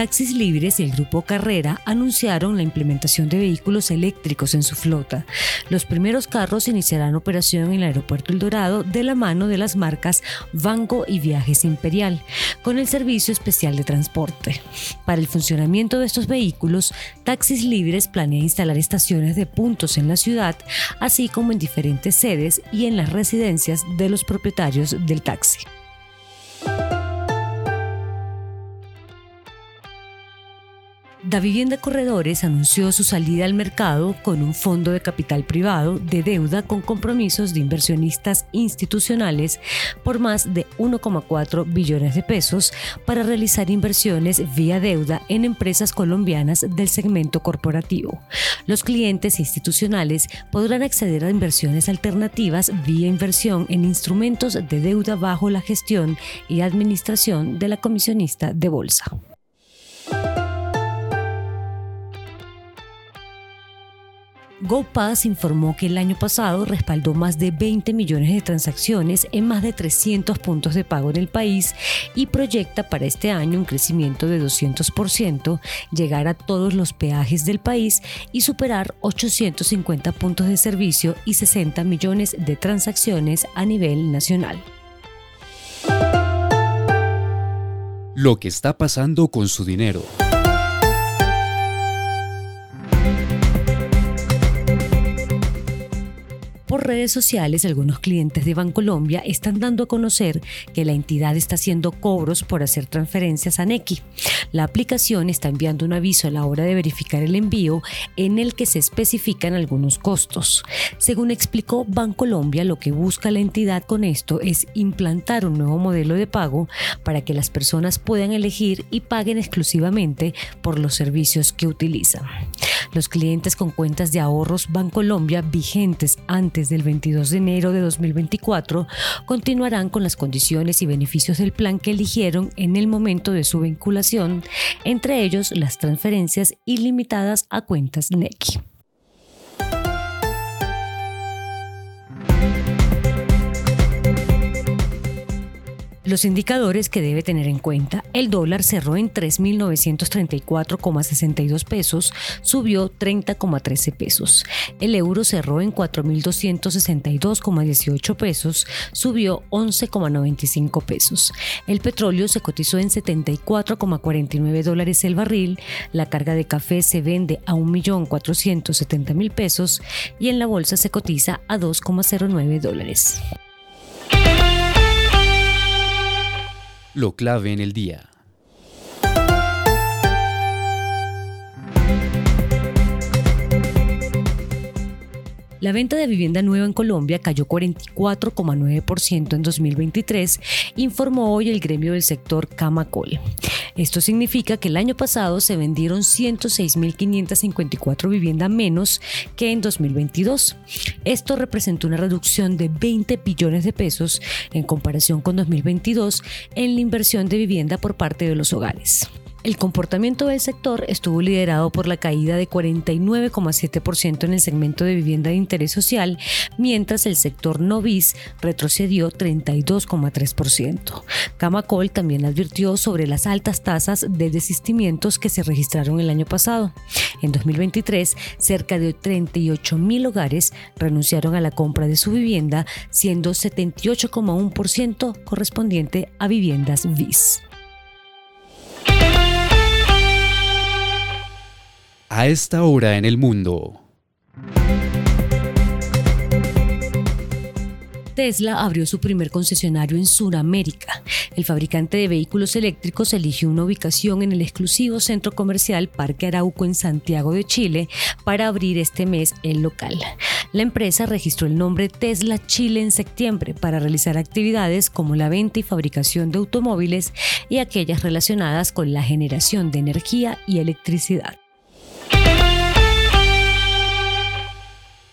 Taxis Libres y el Grupo Carrera anunciaron la implementación de vehículos eléctricos en su flota. Los primeros carros iniciarán operación en el Aeropuerto El Dorado de la mano de las marcas Banco y Viajes Imperial, con el servicio especial de transporte. Para el funcionamiento de estos vehículos, Taxis Libres planea instalar estaciones de puntos en la ciudad, así como en diferentes sedes y en las residencias de los propietarios del taxi. Da Vivienda Corredores anunció su salida al mercado con un fondo de capital privado de deuda con compromisos de inversionistas institucionales por más de 1,4 billones de pesos para realizar inversiones vía deuda en empresas colombianas del segmento corporativo. Los clientes institucionales podrán acceder a inversiones alternativas vía inversión en instrumentos de deuda bajo la gestión y administración de la comisionista de bolsa. GoPass informó que el año pasado respaldó más de 20 millones de transacciones en más de 300 puntos de pago en el país y proyecta para este año un crecimiento de 200%, llegar a todos los peajes del país y superar 850 puntos de servicio y 60 millones de transacciones a nivel nacional. Lo que está pasando con su dinero. Por redes sociales, algunos clientes de Bancolombia están dando a conocer que la entidad está haciendo cobros por hacer transferencias a Nequi. La aplicación está enviando un aviso a la hora de verificar el envío en el que se especifican algunos costos. Según explicó Bancolombia, lo que busca la entidad con esto es implantar un nuevo modelo de pago para que las personas puedan elegir y paguen exclusivamente por los servicios que utilizan. Los clientes con cuentas de ahorros Bancolombia vigentes antes del 22 de enero de 2024 continuarán con las condiciones y beneficios del plan que eligieron en el momento de su vinculación, entre ellos las transferencias ilimitadas a cuentas NECI. Los indicadores que debe tener en cuenta. El dólar cerró en 3.934,62 pesos, subió 30,13 pesos. El euro cerró en 4.262,18 pesos, subió 11,95 pesos. El petróleo se cotizó en 74,49 dólares el barril. La carga de café se vende a 1.470.000 pesos y en la bolsa se cotiza a 2,09 dólares. Lo clave en el día. La venta de vivienda nueva en Colombia cayó 44,9% en 2023, informó hoy el gremio del sector Camacol. Esto significa que el año pasado se vendieron 106.554 viviendas menos que en 2022. Esto representó una reducción de 20 billones de pesos en comparación con 2022 en la inversión de vivienda por parte de los hogares. El comportamiento del sector estuvo liderado por la caída de 49,7% en el segmento de vivienda de interés social, mientras el sector no bis retrocedió 32,3%. Camacol también advirtió sobre las altas tasas de desistimientos que se registraron el año pasado. En 2023, cerca de 38 mil hogares renunciaron a la compra de su vivienda, siendo 78,1% correspondiente a viviendas bis. A esta hora en el mundo. Tesla abrió su primer concesionario en Sudamérica. El fabricante de vehículos eléctricos eligió una ubicación en el exclusivo centro comercial Parque Arauco en Santiago de Chile para abrir este mes el local. La empresa registró el nombre Tesla Chile en septiembre para realizar actividades como la venta y fabricación de automóviles y aquellas relacionadas con la generación de energía y electricidad.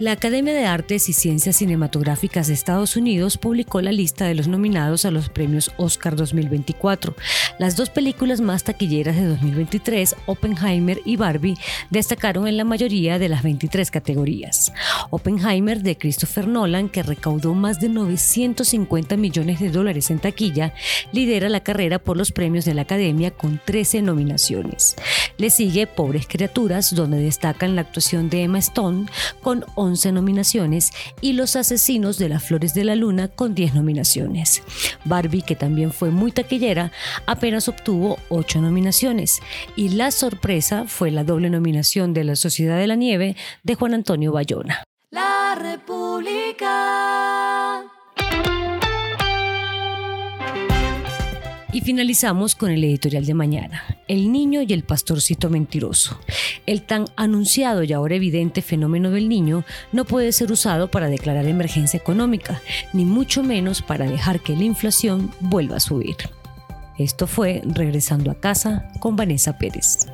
La Academia de Artes y Ciencias Cinematográficas de Estados Unidos publicó la lista de los nominados a los premios Oscar 2024. Las dos películas más taquilleras de 2023, Oppenheimer y Barbie, destacaron en la mayoría de las 23 categorías. Oppenheimer de Christopher Nolan, que recaudó más de 950 millones de dólares en taquilla, lidera la carrera por los premios de la Academia con 13 nominaciones. Le sigue Pobres Criaturas, donde destacan la actuación de Emma Stone con 11 nominaciones y Los Asesinos de las Flores de la Luna con 10 nominaciones. Barbie, que también fue muy taquillera, apenas obtuvo 8 nominaciones y la sorpresa fue la doble nominación de La Sociedad de la Nieve de Juan Antonio Bayona. Y finalizamos con el editorial de mañana, El niño y el pastorcito mentiroso. El tan anunciado y ahora evidente fenómeno del niño no puede ser usado para declarar emergencia económica, ni mucho menos para dejar que la inflación vuelva a subir. Esto fue Regresando a casa con Vanessa Pérez.